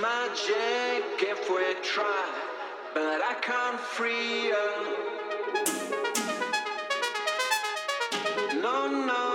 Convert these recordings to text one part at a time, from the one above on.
magic if we try, but I can't free you. No, no.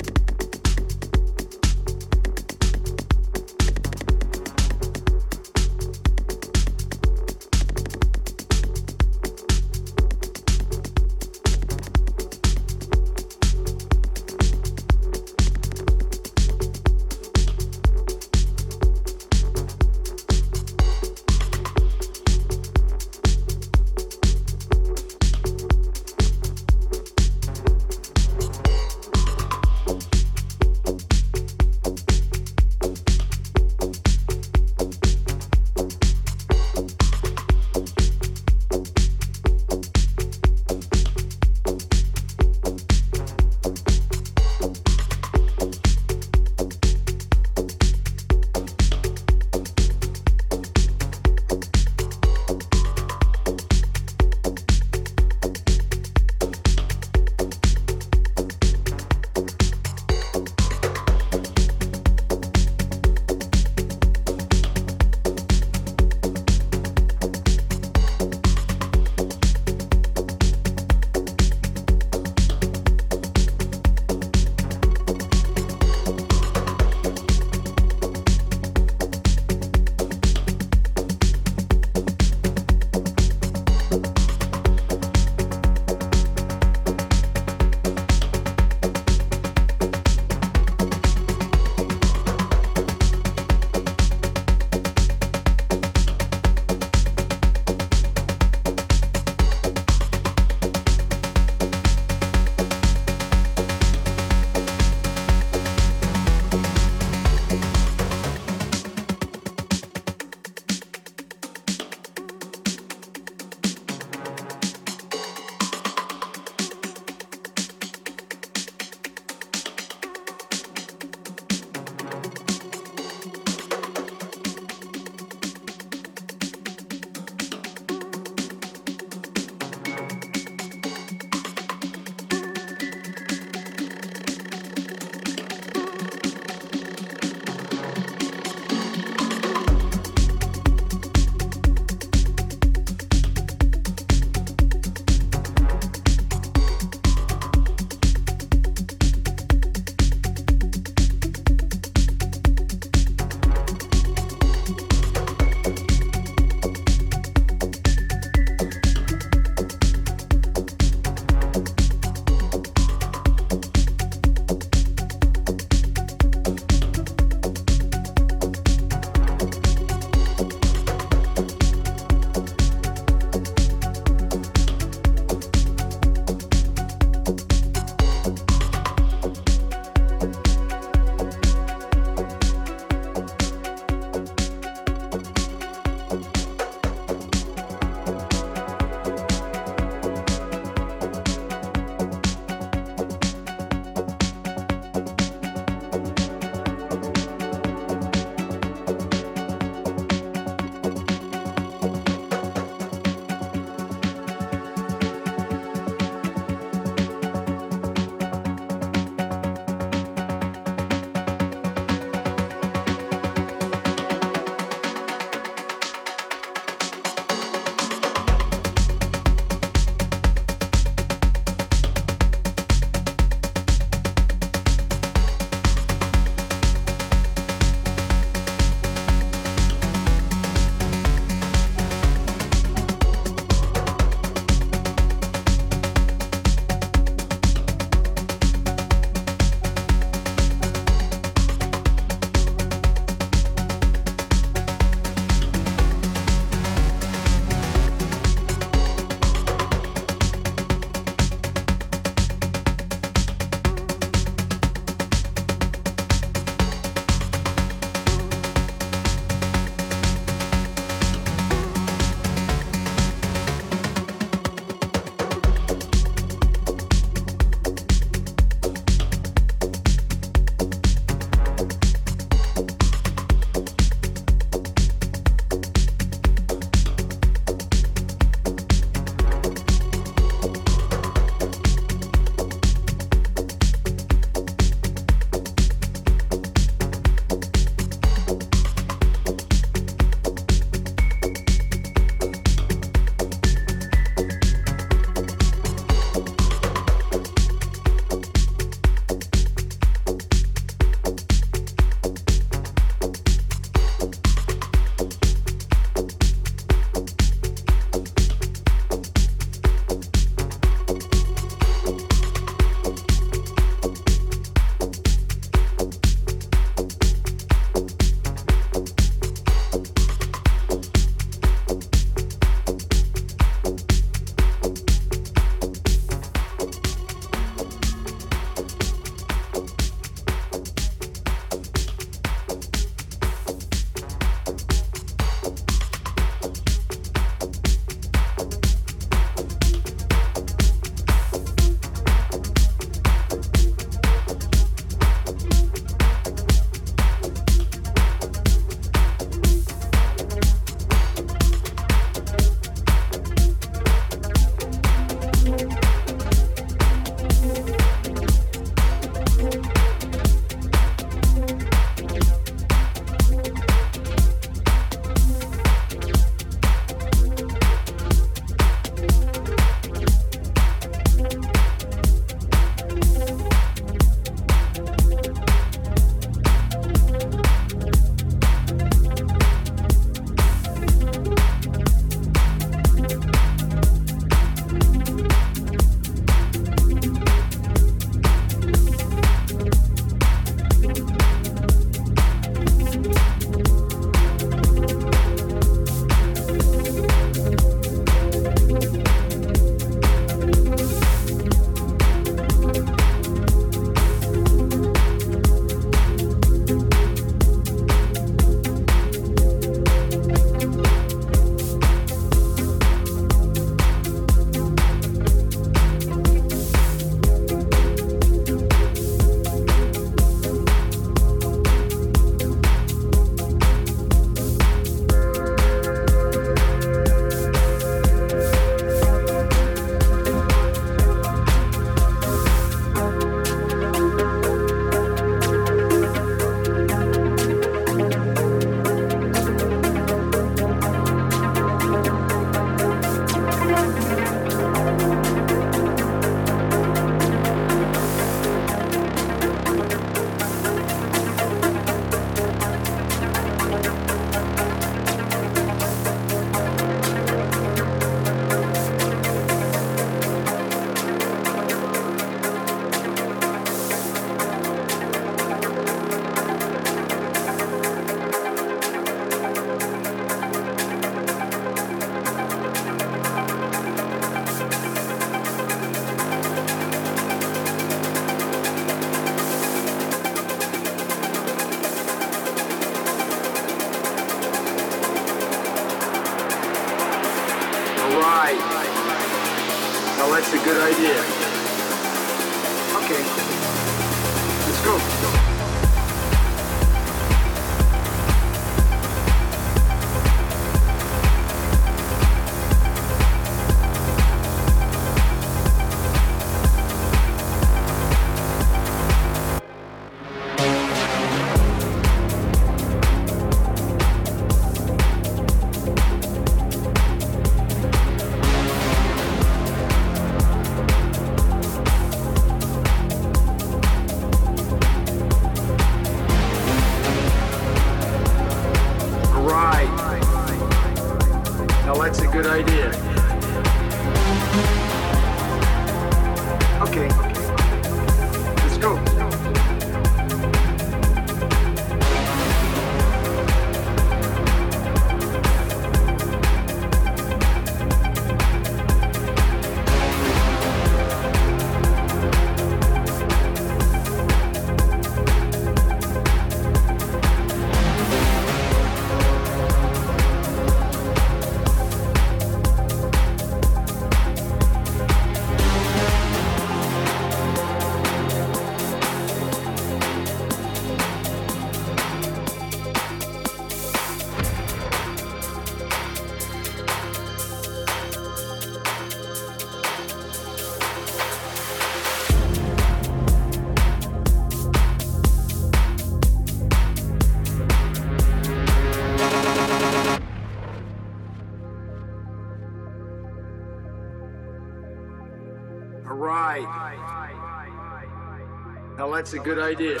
That's a good idea.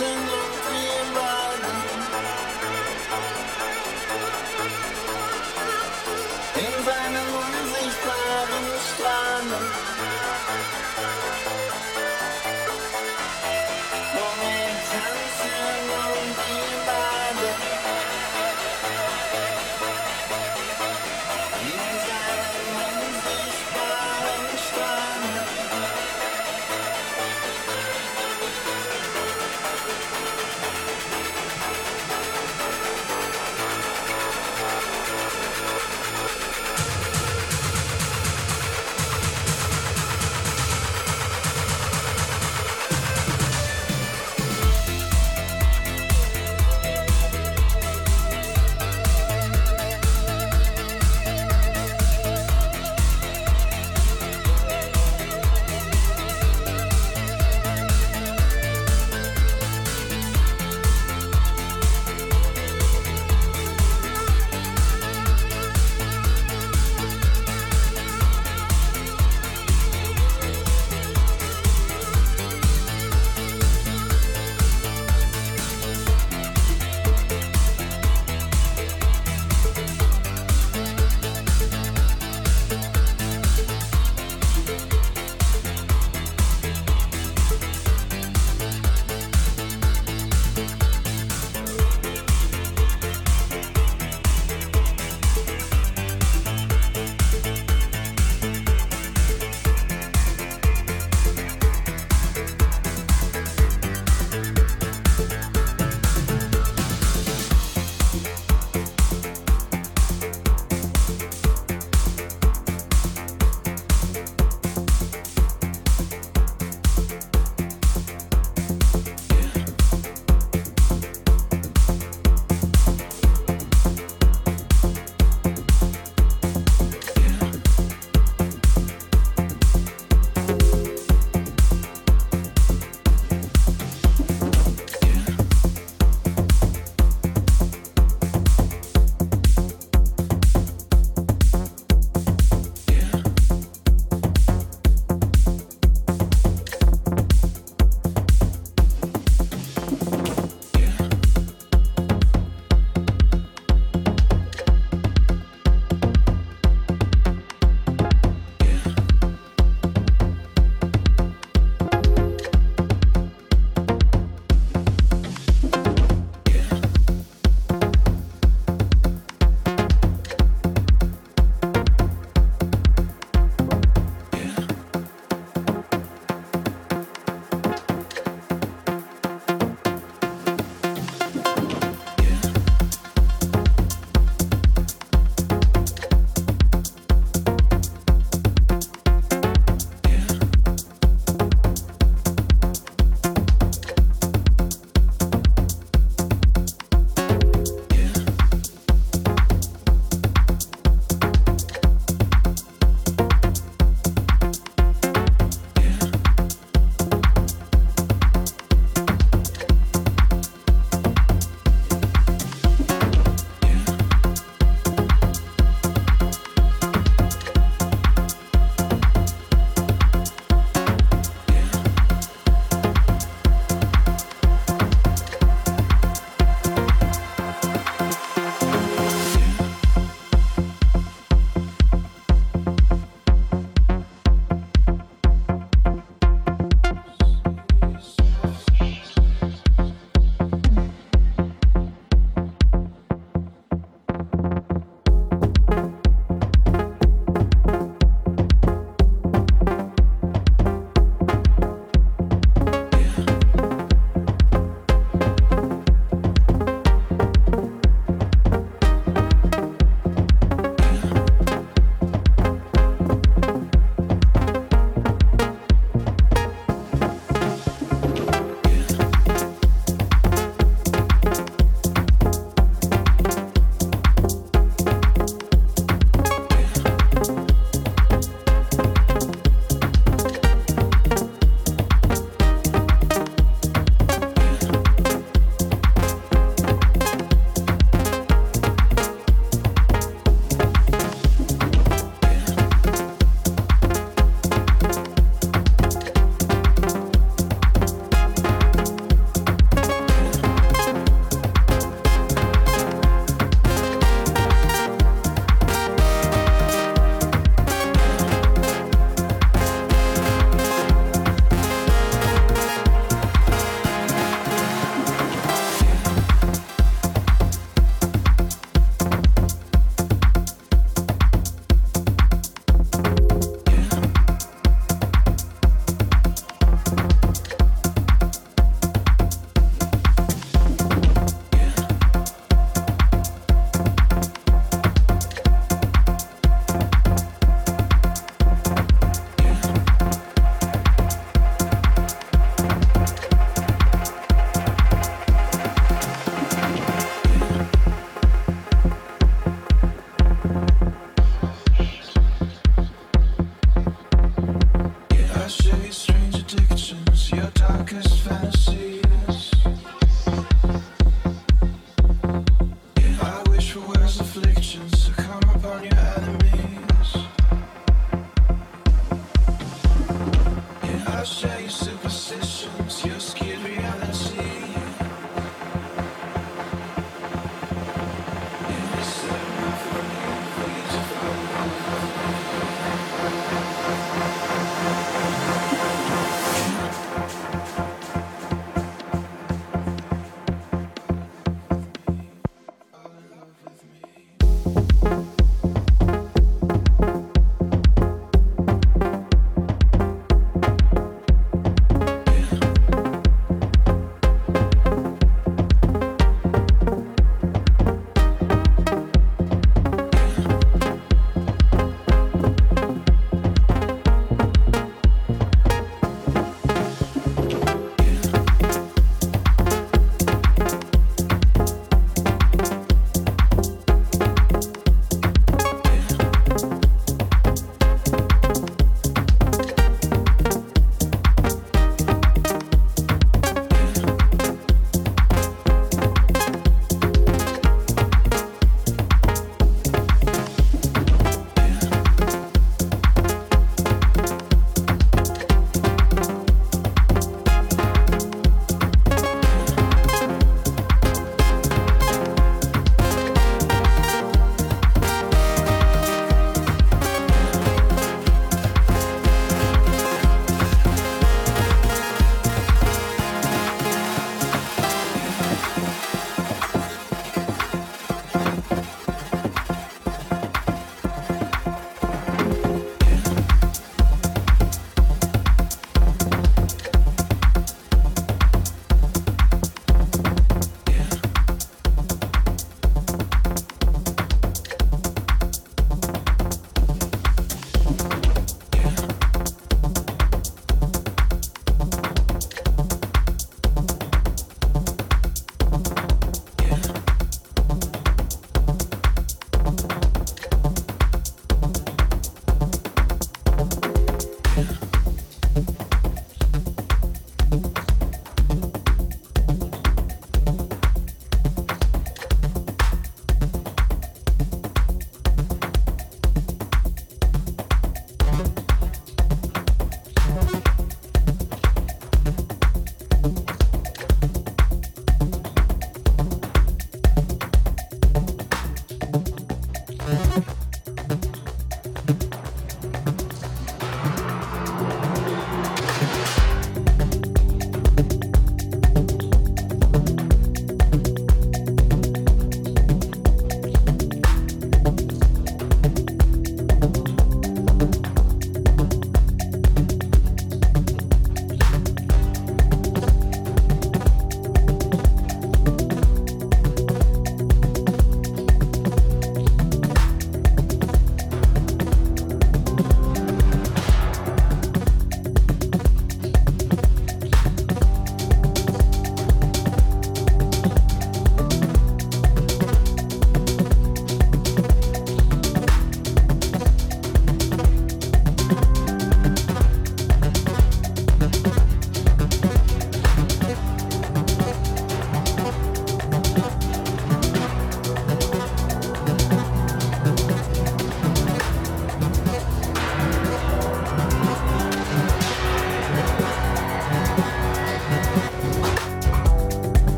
Wir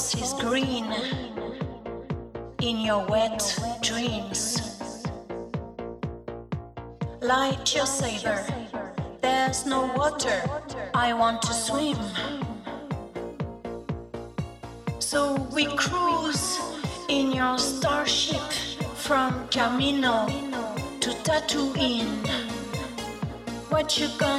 is green in your wet dreams. Light your saber, there's no water, I want to swim. So we cruise in your starship from Kamino to Tatooine. What you got?